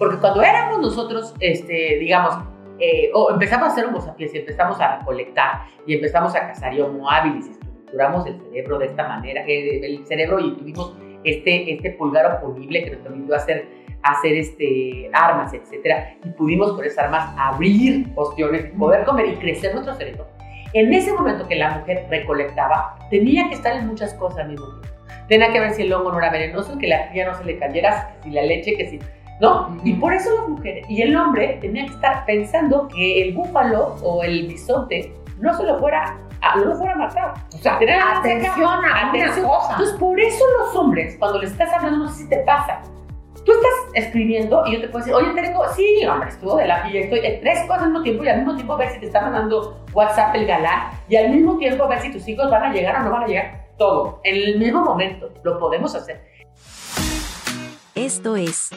Porque cuando éramos nosotros, este, digamos, eh, o empezamos a hacer un y empezamos a recolectar y empezamos a cazar y homo habilis estructuramos el cerebro de esta manera, eh, el cerebro y tuvimos este, este pulgar oponible que nos permitió hacer, hacer este, armas, etcétera, y pudimos con esas armas abrir ostiones, poder comer y crecer nuestro cerebro. En ese momento que la mujer recolectaba, tenía que estar en muchas cosas al mismo tiempo. Tenía que ver si el hongo no era venenoso, que la tía no se le cayera, si la leche, que si ¿no? Y por eso las mujeres y el hombre tenía que estar pensando que el búfalo o el bisonte no se lo fuera a, no lo fuera a matar. O sea, atención a atención. cosa. Entonces, por eso los hombres, cuando les estás hablando, no sé si te pasa. Tú estás escribiendo y yo te puedo decir, oye, tengo, sí, hombre, estuvo de la y estoy en tres cosas al mismo tiempo y al mismo tiempo ver si te está mandando WhatsApp el galán y al mismo tiempo ver si tus hijos van a llegar o no van a llegar. Todo, en el mismo momento, lo podemos hacer. Esto es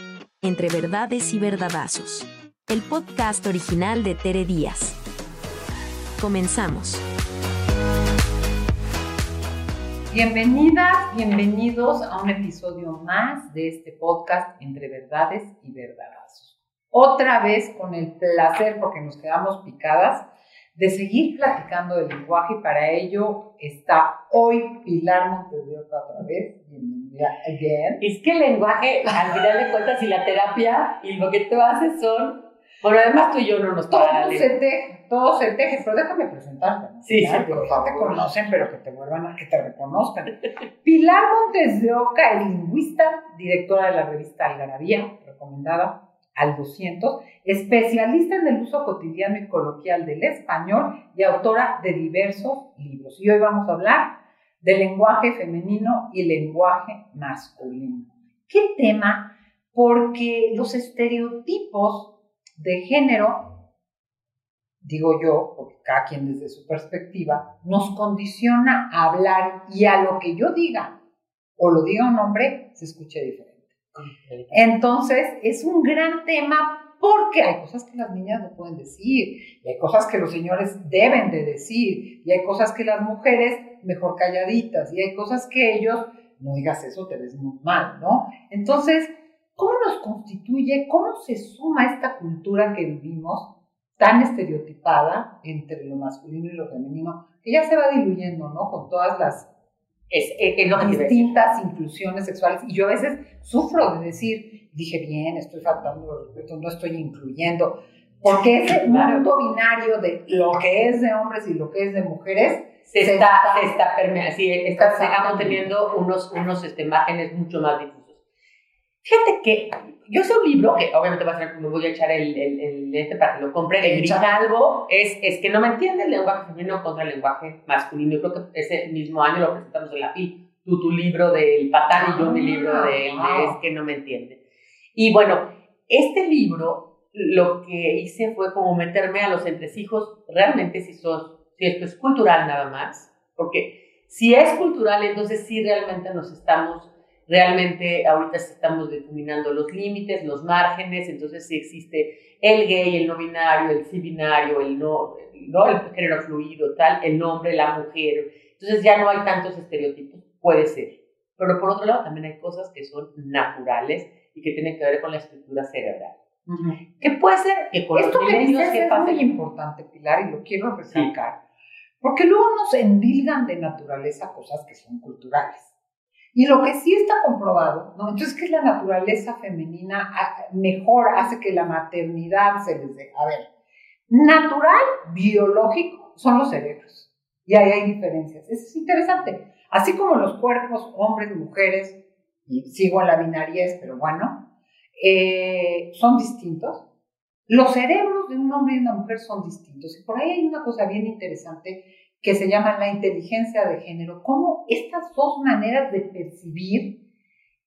entre Verdades y Verdadazos, el podcast original de Tere Díaz. Comenzamos. Bienvenidas, bienvenidos a un episodio más de este podcast Entre Verdades y Verdadazos. Otra vez con el placer, porque nos quedamos picadas, de seguir platicando del lenguaje y para ello está hoy Pilar Montes otra vez. Bienvenida again. Es que el lenguaje, al final de cuentas, y la terapia y lo que tú haces son. Bueno, además tú y yo no nos se teje, todo se teje, pero déjame presentarte. Sí, sí, por favor. te conocen, pero que te vuelvan a que te reconozcan. Pilar Montes de Oca, lingüista, directora de la revista Algarabía, recomendada al 200, especialista en el uso cotidiano y coloquial del español y autora de diversos libros. Y hoy vamos a hablar de lenguaje femenino y lenguaje masculino. ¿Qué tema? Porque los estereotipos de género, digo yo, porque cada quien desde su perspectiva, nos condiciona a hablar y a lo que yo diga o lo diga un hombre, se escuche diferente. Entonces, es un gran tema porque hay cosas que las niñas no pueden decir, y hay cosas que los señores deben de decir, y hay cosas que las mujeres mejor calladitas, y hay cosas que ellos, no digas eso, te ves muy mal, ¿no? Entonces, ¿cómo nos constituye, cómo se suma esta cultura que vivimos tan estereotipada entre lo masculino y lo femenino, que ya se va diluyendo, ¿no? Con todas las es, es, distintas inclusiones sexuales. Y yo a veces sufro de decir, dije bien, estoy faltando respeto, no estoy incluyendo. Porque ese mundo binario de lo que es de hombres y lo que es de mujeres se, está, se está permeando, sí, está, está teniendo unos, unos este, márgenes mucho más difusos. Fíjate que yo sé un libro que obviamente va a ser, me voy a echar el, el, el este para que lo compre, el Grijalvo, es, es que no me entiende el lenguaje femenino contra el lenguaje masculino. Yo creo que ese mismo año lo presentamos en la PI. Tú tu libro del patán y yo mi libro ah, de Es que no me entiende. Y bueno, este libro lo que hice fue como meterme a los entresijos, realmente si, sos, si esto es cultural nada más, porque si es cultural, entonces sí realmente nos estamos realmente ahorita estamos determinando los límites, los márgenes, entonces si existe el gay, el no binario, el sí binario, el no, no el género fluido, tal, el hombre, la mujer. Entonces ya no hay tantos estereotipos, puede ser. Pero por otro lado también hay cosas que son naturales y que tienen que ver con la estructura cerebral. ¿Qué puede ser que con Esto que dices es muy importante, Pilar, y lo quiero recalcar. Porque luego nos endilgan de naturaleza cosas que son culturales. Y lo que sí está comprobado, ¿no? Entonces, que la naturaleza femenina ah, mejor hace que la maternidad se les dé. A ver, natural, biológico, son los cerebros. Y ahí hay diferencias. Eso es interesante. Así como los cuerpos, hombres, mujeres, y sigo en la binariez, pero bueno, eh, son distintos. Los cerebros de un hombre y una mujer son distintos. Y por ahí hay una cosa bien interesante que se llama la inteligencia de género, cómo estas dos maneras de percibir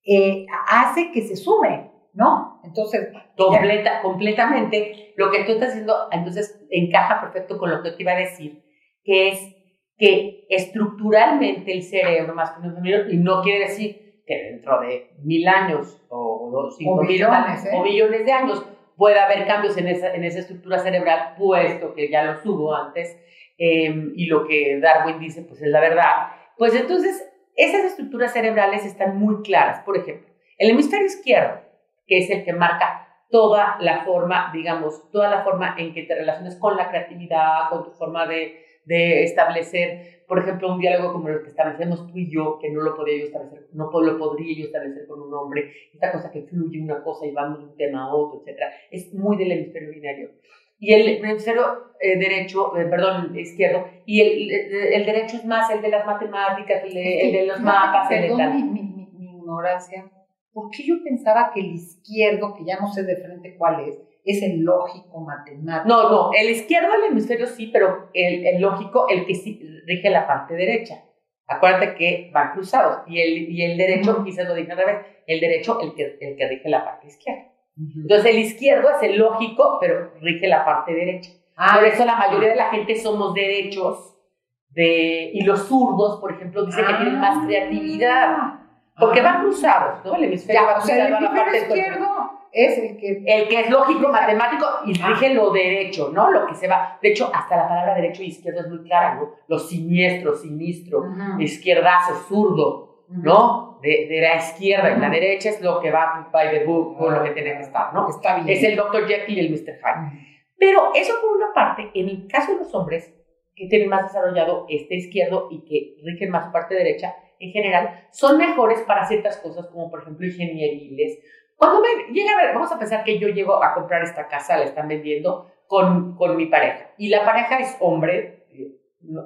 eh, hace que se sume, ¿no? Entonces, Completa, completamente, lo que tú estás haciendo, entonces encaja perfecto con lo que te iba a decir, que es que estructuralmente el cerebro masculino femenino, y no quiere decir que dentro de mil años o, cinco mil millones, ¿eh? o millones de años pueda haber cambios en esa, en esa estructura cerebral, puesto que ya los hubo antes, Em, y lo que Darwin dice, pues es la verdad, pues entonces esas estructuras cerebrales están muy claras. Por ejemplo, el hemisferio izquierdo, que es el que marca toda la forma, digamos, toda la forma en que te relacionas con la creatividad, con tu forma de, de establecer, por ejemplo, un diálogo como el que establecemos tú y yo, que no lo podría yo establecer, no lo podría yo establecer con un hombre, esta cosa que fluye una cosa y vamos de un tema a otro, etcétera, es muy del hemisferio binario. Y el hemisferio eh, derecho, eh, perdón, izquierdo, y el, el, derecho es más el de las matemáticas, el de, el de los mapas, el de mi, mi, mi ignorancia, ¿por qué yo pensaba que el izquierdo, que ya no sé de frente cuál es, es el lógico matemático. No, no, el izquierdo del hemisferio sí, pero el, el, lógico, el que sí rige la parte derecha. Acuérdate que van cruzados. Y el, y el derecho, quizás lo dije al revés, el derecho, el que, el que rige la parte izquierda. Entonces el izquierdo es el lógico, pero rige la parte derecha. Ah, por eso la mayoría de la gente somos derechos de, y los zurdos, por ejemplo, dicen que tienen más ah. creatividad. Porque van cruzados, ¿no? El hemisferio va cruzado a la parte izquierdo es el que... El que es lógico, matemático y rige lo derecho, ¿no? Lo que se va... De hecho, hasta la palabra derecho y izquierdo es muy clara, ¿no? Lo siniestro, sinistro, izquierdazo, zurdo, ¿no? De, de, la izquierda y la derecha es lo que va by the book, o lo que tiene que estar, ¿no? Está bien. Es el Dr. Jekyll y el Mr. Hyde. Pero eso por una parte, en el caso de los hombres, que tienen más desarrollado este izquierdo y que rigen más su parte derecha, en general, son mejores para ciertas cosas, como por ejemplo ingenieriles, cuando me llega a ver, vamos a pensar que yo llego a comprar esta casa, la están vendiendo con, con mi pareja. Y la pareja es hombre,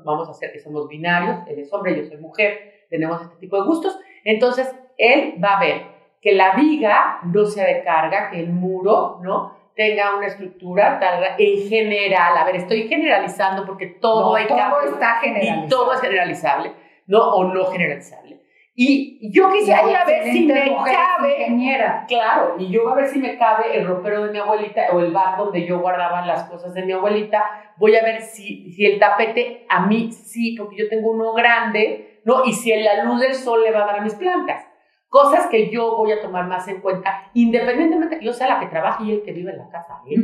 vamos a hacer que somos binarios, él es hombre, yo soy mujer, tenemos este tipo de gustos. Entonces, él va a ver que la viga no sea de carga, que el muro, ¿no? tenga una estructura tal, en general, a ver, estoy generalizando porque todo, hay todo está generalizado. Y todo es generalizable, ¿no? O no generalizable. Y yo quisiera ver si me cabe, ingeniera. claro, y yo voy a ver si me cabe el ropero de mi abuelita o el bar donde yo guardaba las cosas de mi abuelita. Voy a ver si, si el tapete a mí sí, porque yo tengo uno grande, ¿no? Y si la luz del sol le va a dar a mis plantas. Cosas que yo voy a tomar más en cuenta, independientemente que yo sea la que trabaje y el que vive en la casa. ¿eh?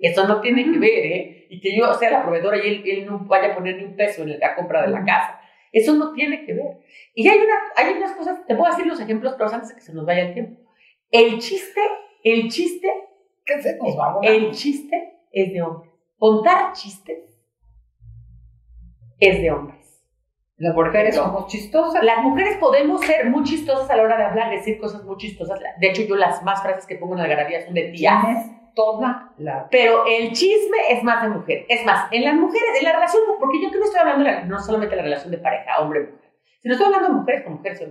Eso no tiene que ver, ¿eh? Y que yo sea la proveedora y él, él no vaya a poner ni un peso en la compra de la casa. Eso no tiene que ver. Y hay, una, hay unas cosas, te puedo decir los ejemplos, pero antes de que se nos vaya el tiempo. El chiste, el chiste, ¿qué se nos va El chiste es de hombres. Contar chistes es de hombres. Las mujeres somos chistosas. Las mujeres podemos ser muy chistosas a la hora de hablar, decir cosas muy chistosas. De hecho, yo las más frases que pongo en la garabía son de tías toda la... Pero el chisme es más de mujer. Es más, en las mujeres, en la relación, porque yo que no estoy hablando de no solamente la relación de pareja, hombre-mujer, sino estoy hablando de mujeres con mujeres.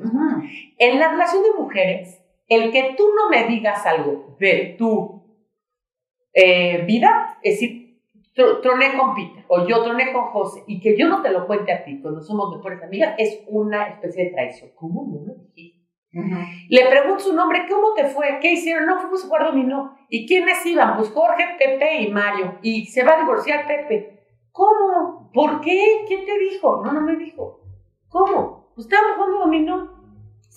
En la relación de mujeres, el que tú no me digas algo de tu eh, vida, es decir, troné con Peter o yo troné con José y que yo no te lo cuente a ti cuando somos mejores amigas, es una especie de traición. ¿Cómo no me dijiste? Le pregunto su nombre, ¿cómo te fue? ¿Qué hicieron? No, fuimos a jugar dominó. ¿Y quiénes iban? Pues Jorge, Pepe y Mario. Y se va a divorciar Pepe. ¿Cómo? ¿Por qué? ¿Quién te dijo? No, no me dijo. ¿Cómo? Pues estábamos jugando dominó.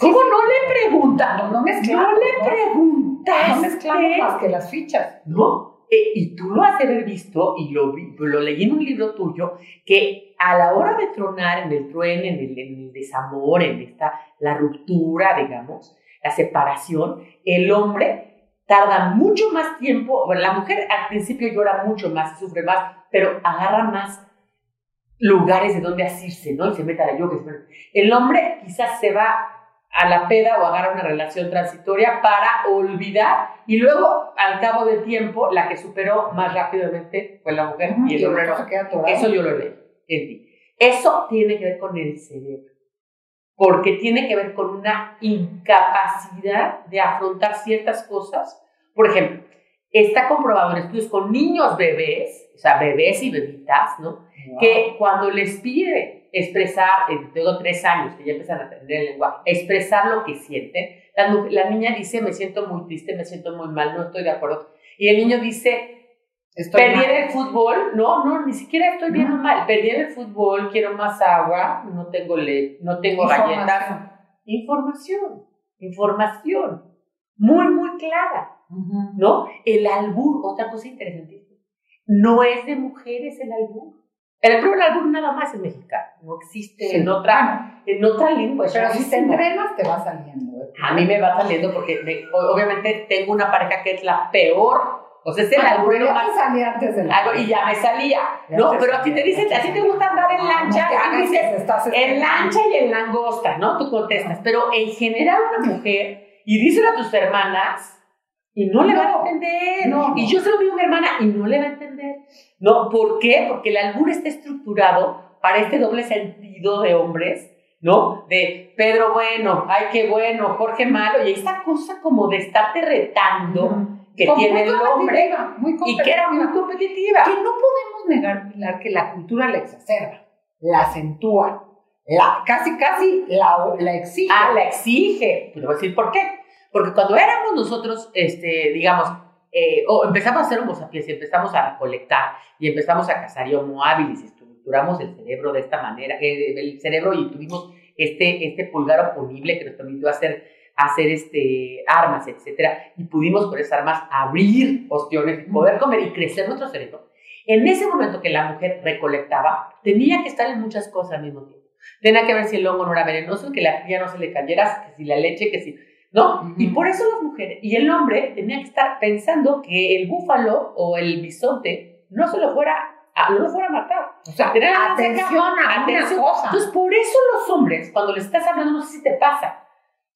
¿Cómo no le preguntan? No, no, me no le preguntas. No mezclamos más que las fichas. No. Y tú lo has de haber visto, y lo, lo leí en un libro tuyo, que a la hora de tronar en el trueno, en el, en el desamor, en esta, la ruptura, digamos, la separación, el hombre tarda mucho más tiempo, bueno, la mujer al principio llora mucho más sufre más, pero agarra más lugares de donde asirse, ¿no? Y se mete a la yoga. El hombre quizás se va a la peda o agarra una relación transitoria para olvidar y luego al cabo del tiempo la que superó más rápidamente fue la mujer y el hombre no. Eso yo lo leí. Eso tiene que ver con el cerebro, porque tiene que ver con una incapacidad de afrontar ciertas cosas. Por ejemplo, está comprobado en estudios con niños bebés, o sea, bebés y bebitas, ¿no? Que cuando les pide expresar, eh, tengo tres años que ya empiezan a aprender el lenguaje, expresar lo que sienten, la, la, niña dice, me siento muy triste, me siento muy mal, no estoy de acuerdo. Y el niño dice, perdí en el fútbol, no, no, ni siquiera estoy bien mal, perdí el fútbol, quiero más agua, no tengo le no tengo galletas. Información, información, muy, muy clara, ¿no? El albur, otra cosa interesantísima, no es de mujeres el albur. El del albur nada más es mexicano, no existe Sí. en, otra, en otra lengua. Pero si te entrenas, te va saliendo. ¿eh? A mí me va saliendo porque me- obviamente tengo una pareja que es la peor. O sea, es el Ah, ya más salía antes de la... algo y ya me salía. Ya No, pero si salía, te dicen, a ti te gusta andar en No, lancha, no hagas dices, estás en lancha y en langosta, ¿no? Tú contestas. Pero en general una mujer, y díselo a tus hermanas, y no le van a No, entender. no, no. Y yo se lo digo a mi hermana, y no le va a entender. No, ¿por qué? Porque el albur está estructurado para este doble sentido de hombres, ¿no? De Pedro bueno, ay, qué bueno, Jorge malo, y esta cosa como de estarte retando que Como tiene el hombre muy y que era muy competitiva. Que no podemos negar, Pilar, que la cultura la exacerba, la acentúa, la, casi, casi la, la exige. Ah, la exige. Te voy a decir por qué. Porque cuando éramos nosotros, este, digamos, eh, o empezamos a hacer sapiens y empezamos a recolectar y empezamos a cazar y homo habilis y estructuramos el cerebro de esta manera, eh, el cerebro y tuvimos este, este pulgar oponible que nos permitió hacer, hacer este, armas, etcétera, y pudimos con esas armas abrir ostiones poder comer y crecer nuestro cerebro. En ese momento que la mujer recolectaba, tenía que estar en muchas cosas al mismo tiempo. Tenía que ver si el hongo no era venenoso, que la cría no se le cayera, que si la leche, que si... ¿No? Ujú. Y por eso las mujeres y el hombre tenía que estar pensando que el búfalo o el bisonte no se lo fuera a, no lo fuera a matar. o sea, Tener atención a Atención. una cosa. Entonces, por eso los hombres, cuando les estás hablando, no sé si te pasa.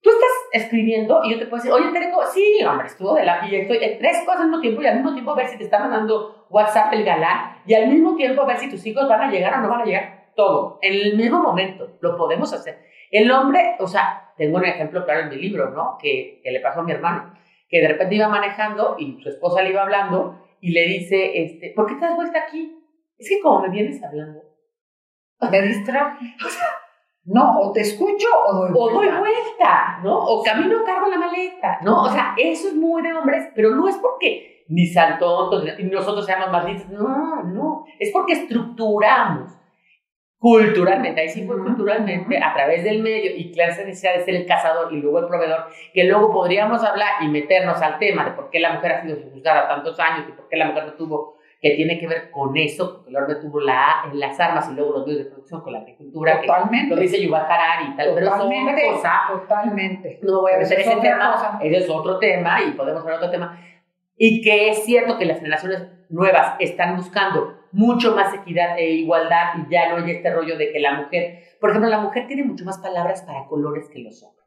Tú estás escribiendo y yo te puedo decir, oye, Tereco, sí, hombre, estuvo de la y estoy en tres cosas al mismo tiempo y al mismo tiempo ver si te está mandando WhatsApp el galán y al mismo tiempo ver si tus hijos van a llegar o no van a llegar. Todo, en el mismo momento, lo podemos hacer. El hombre, o sea, tengo un ejemplo claro en mi libro, ¿no? Que, que le pasó a mi hermano, que de repente iba manejando y su esposa le iba hablando y le dice, este, ¿por qué te has vuelto aquí? Es que como me vienes hablando, Me distraje. No, o te escucho o doy o doy vuelta. vuelta, ¿no? O camino cargo la maleta, ¿no? O sea, eso es muy de hombres, pero no es porque ni sean tontos y nosotros seamos más listos, no, no, es porque estructuramos culturalmente, ahí sí fue culturalmente, a través del medio y claro, esa necesidad de ser el cazador y luego el proveedor, que luego podríamos hablar y meternos al tema de por qué la mujer ha sido juzgada tantos años y por qué la mujer no tuvo, que tiene que ver con eso, porque el hombre tuvo la, las armas y luego los medios de producción con la agricultura, que Totalmente. lo dice Yuval Harari y tal, pero es Totalmente. otra cosa. Totalmente. No me voy a meter en ese tema, cosa. ese es otro tema y podemos hablar otro tema. Y que es cierto que las generaciones nuevas están buscando mucho más equidad e igualdad y ya no hay este rollo de que la mujer, por ejemplo, la mujer tiene mucho más palabras para colores que los hombres.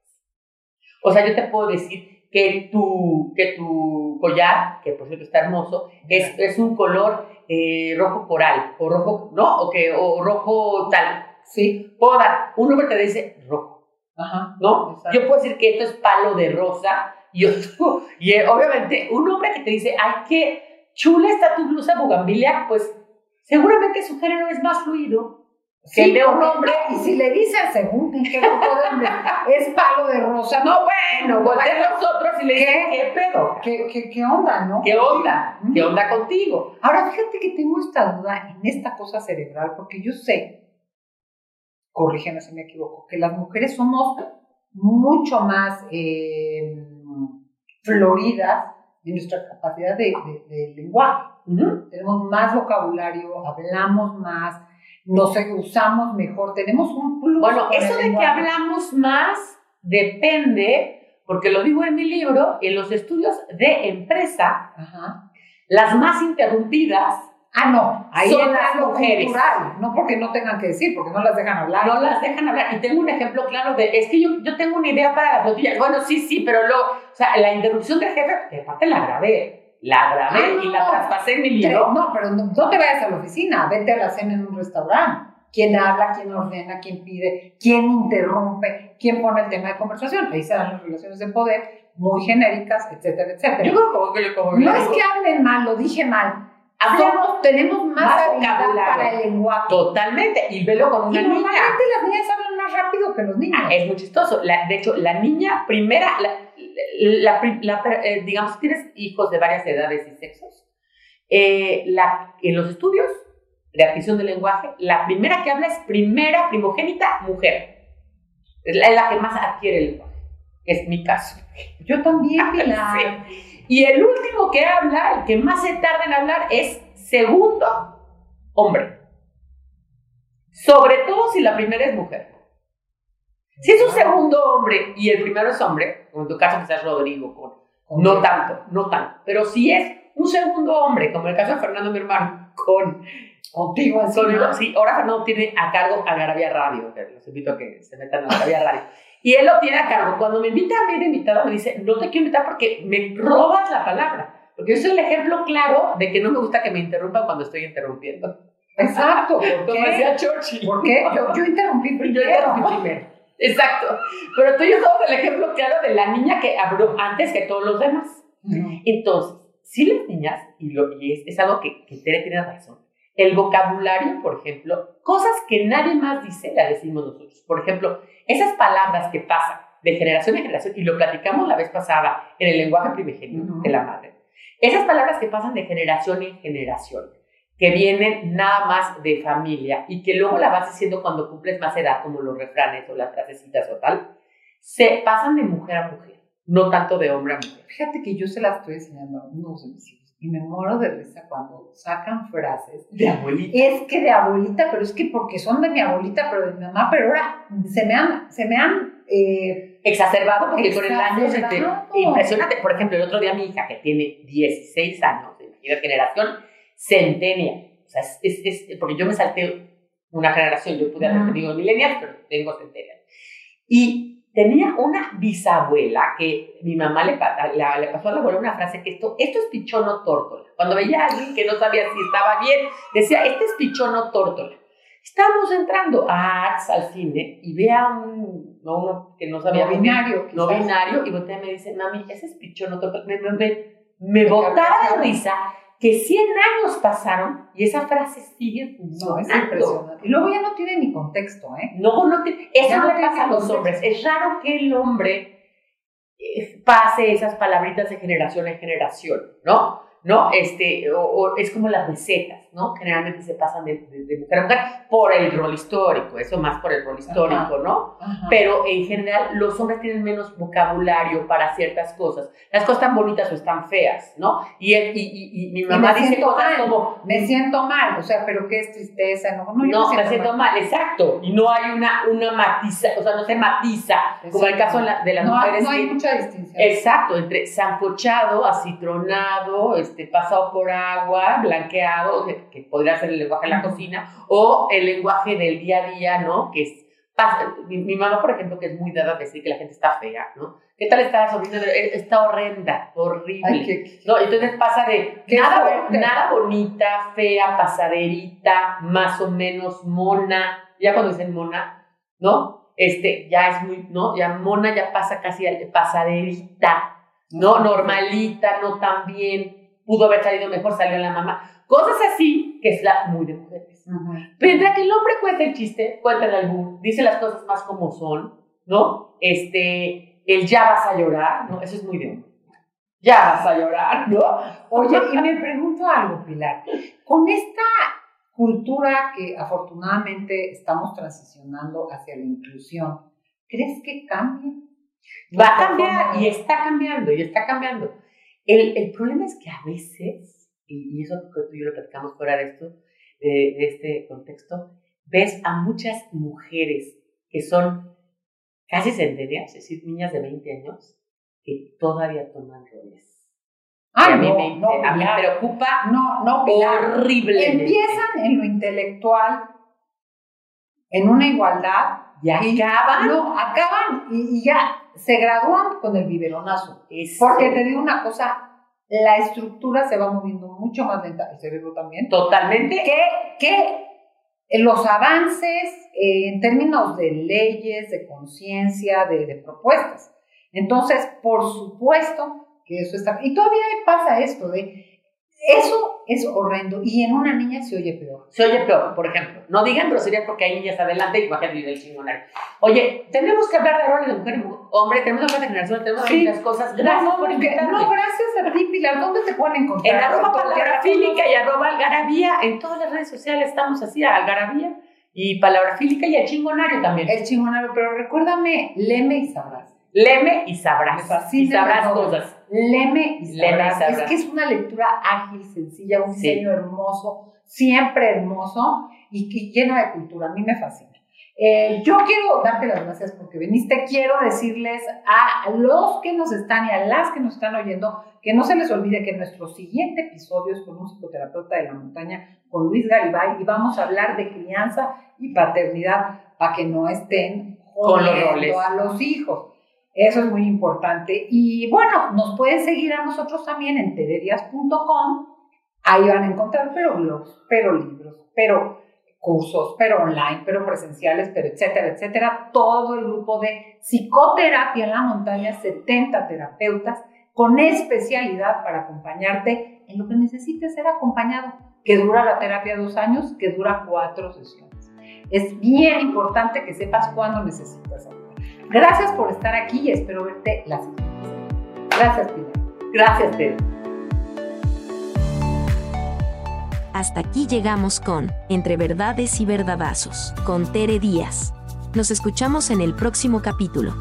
O sea, yo te puedo decir que tu, que tu collar, que por cierto está hermoso, es, es un color eh, rojo coral, o rojo, ¿no? O, que, o rojo tal. Sí. Puedo dar, un hombre te dice rojo. Ajá. ¿no? Exacto. Yo puedo decir que esto es palo de rosa y, otro- y eh, obviamente un hombre que te dice, ay, qué chula está tu blusa bugambilia, pues seguramente su género es más fluido que de un hombre. Y si le dicen, según qué grupo de es palo de rosa, No, bueno, voltean los otros y le dicen, ¿qué pedo? ¿Qué, qué, qué onda, no? ¿Qué onda? ¿Qué onda contigo? Ahora, fíjate que tengo esta duda en esta cosa cerebral, porque yo sé, corrígeme si me equivoco, que las mujeres somos mucho más eh, floridas en nuestra capacidad de, de- de lenguaje. Tenemos más vocabulario, hablamos más, nos usamos mejor, tenemos un plus. Bueno, eso de que hablamos más depende, porque lo digo en mi libro, en los estudios de empresa, Ajá. las más interrumpidas Ah, no, ahí Son las mujeres. cultural, no porque no tengan que decir, porque no las dejan hablar. no las dejan hablar. Y tengo un ejemplo claro de, es que yo, yo tengo una idea para la flotilla. Bueno, sí, sí, pero lo, o sea, la interrupción del jefe, que aparte la grabé, la grabé Ah, no. y la traspasé en mi libro. No, pero no, no te vayas a la oficina, vete a la cena en un restaurante. ¿Quién habla, quién ordena, quién pide, quién interrumpe, quién pone el tema de conversación? Ahí se dan las relaciones de poder muy genéricas, etcétera, etcétera. Yo creo como que yo como no es que hablen mal, lo dije mal. Hablamos Somos- tenemos más, más habilidad vocabulario. para el lenguaje. totalmente, y velo con Y una niña. normalmente las niñas hablan más rápido que los niños. Ah, es muy chistoso. La- de hecho, la niña primera, la, la- eh, digamos, tienes hijos de varias edades y sexos. eh, la- en los estudios de adquisición del lenguaje, la primera que habla es primera primogénita mujer. Es la, es la que más adquiere el lenguaje. Es mi caso. Yo también, Pilar. Sí. Y el último que habla, el que más se tarda en hablar, es segundo hombre. Sobre todo si la primera es mujer. Si es un segundo hombre y el primero es hombre, como en tu caso quizás Rodrigo, con, no tanto, no tanto, pero si es un segundo hombre, como en el caso de Fernando, mi hermano, con contigo así. sí, ahora Fernando tiene a cargo a Garabia Radio, les invito a que se metan a Garabia Radio. Y él lo tiene a cargo. Cuando me invita a mí de invitado, me dice, no te quiero invitar porque me robas la palabra. Porque yo soy el ejemplo claro de que no me gusta que me interrumpan cuando estoy interrumpiendo. Exacto. Como decía Churchill. ¿Por qué? Yo, yo interrumpí primero. Yo interrumpí primero. Exacto. Pero tú y yo somos el ejemplo claro de la niña que abrió antes que todos los demás. Entonces, si las niñas, y, lo, y es, es, algo que, que Tere tiene razón, el vocabulario, por ejemplo, cosas que nadie más dice, las decimos nosotros. Por ejemplo, esas palabras que pasan de generación en generación, y lo platicamos la vez pasada en el lenguaje primigenio de la madre, esas palabras que pasan de generación en generación, que vienen nada más de familia y que luego la vas diciendo cuando cumples más edad, como los refranes o las frasecitas o tal, se pasan de mujer a mujer, no tanto de hombre a mujer. Fíjate que yo se las estoy enseñando a unos de mis hijos y me muero de risa cuando sacan frases de abuelita. Es que de abuelita, pero es que porque son de mi abuelita, pero de mi mamá, pero ahora se me han, se me han eh, exacerbado porque con el año se te impresionante. Por ejemplo, el otro día mi hija que tiene 16 años, de generación centenia, o sea, es, es, porque yo me salté una generación, yo pude haber tenido millennials, pero tengo centenial. Y tenía una bisabuela que mi mamá le, le pasó a la abuela una frase que esto, esto es pichono tórtola. Cuando veía a alguien que no sabía si estaba bien, decía, este es pichono tórtola. Estamos entrando a Arts al cine y ve a un, no, uno que no sabía no binario, no binario, y voltea y me dice, mami, ese es pichono tórtola. Me, me, me, me botaba de risa que 100 años pasaron y esa frase sigue funcionando. No, es impresionante. Y luego ya no tiene ni contexto, ¿eh? No, no tiene. Eso no le pasa a los hombres. Es raro que el hombre eh, pase esas palabritas de generación en generación, ¿no? ¿no? Este, o, es como las recetas, ¿no? Generalmente se pasan de, mujer a mujer por el rol histórico, eso más por el rol histórico, ¿no? Pero en general los hombres tienen menos vocabulario para ciertas cosas. Las cosas están bonitas o están feas, ¿no? Y, y, y, mi mamá dice cosas como... Me siento mal, o sea, pero qué es tristeza, no, no, no me, siento, mal. exacto. Y no hay una, una matiza, o sea, no se matiza, como el caso de, las mujeres. No hay mucha distinción. Exacto, entre sancochado, acitronado, este, pasado por agua, blanqueado, que, podría ser el lenguaje de la cocina, o el lenguaje del día a día, ¿no? Que es, mi, mamá, por ejemplo, que es muy dada a decir que la gente está fea, ¿no? ¿Qué tal está la sobrina? Está horrenda, horrible. ¿no? Entonces pasa de nada, nada bonita, fea, pasaderita, más o menos mona. Ya cuando dicen mona, ¿no? Este, ya es muy, ¿no? Ya mona ya pasa casi a pasaderita, ¿no? Normalita, no tan bien pudo haber salido mejor, salió la mamá. Cosas así, que es la muy de mujeres. Mientras que el hombre cuenta el chiste, cuenta el álbum, dice las cosas más como son, ¿no? Este, el ya vas a llorar, ¿no? Eso es muy de hombre. Ya vas a llorar, ¿no? Oye, y me pregunto algo, Pilar. Con esta cultura que afortunadamente estamos transicionando hacia la inclusión, ¿crees que cambie? Va a cambiar y está cambiando, y está cambiando. El, el problema es que a veces, y, eso tú y yo lo platicamos fuera de esto, de, este contexto, ves a muchas mujeres que son casi centenias, es decir, niñas de 20 años, que todavía toman roles. Ah, a mí, no, me, no, a mí me preocupa no, no, horriblemente. Empiezan en lo intelectual, en una igualdad. Y acaban. No, acaban y ya se gradúan con el biberonazo. Porque te digo una cosa, la estructura se va moviendo mucho más lenta, el cerebro también. Totalmente. Que, que los avances eh, en términos de leyes, de conciencia, de, de propuestas. Entonces, por supuesto que eso está... Y todavía pasa esto de eso es horrendo y en una niña se oye peor. Se oye peor, por ejemplo. No digan groserías porque hay niñas adelante y bajan del chingonario. Oye, tenemos que hablar de roles de mujer hombre, tenemos que hablar de generación, tenemos que hablar de cosas. Gracias no, por invitarme. No, gracias a ti, Pilar. ¿Dónde te pueden encontrar? En arroba palabra fílica y arroba algarabía. En todas las redes sociales estamos así, a algarabía y palabra fílica y el chingonario también. El chingonario, pero recuérdame, leme y sabrás. Leme y sabrás. y sabrás cosas. Leme y sabrás. Es que es una lectura ágil, sencilla, un diseño hermoso, siempre hermoso. y, llena de cultura. A mí me fascina. Eh, yo quiero darte las gracias porque viniste. Quiero decirles a los que nos están y a las que nos están oyendo que no se les olvide que nuestro siguiente episodio es con un psicoterapeuta de la montaña, con Luis Garibay, y vamos a hablar de crianza y paternidad para que no estén con a los hijos. Eso es muy importante. Y bueno, nos pueden seguir a nosotros también en teredias.com. Ahí van a encontrar pero blogs, pero libros, pero cursos, pero online, pero presenciales, pero etcétera, etcétera. Todo el grupo de psicoterapia en la montaña, 70 terapeutas con especialidad para acompañarte en lo que necesites ser acompañado, que dura la terapia dos años, que dura cuatro sesiones. Es bien importante que sepas cuándo necesitas. Gracias por estar aquí y espero verte la siguiente Gracias, Pilar. Gracias, Ted. Hasta aquí llegamos con Entre Verdades y Verdadazos, con Tere Díaz. Nos escuchamos en el próximo capítulo.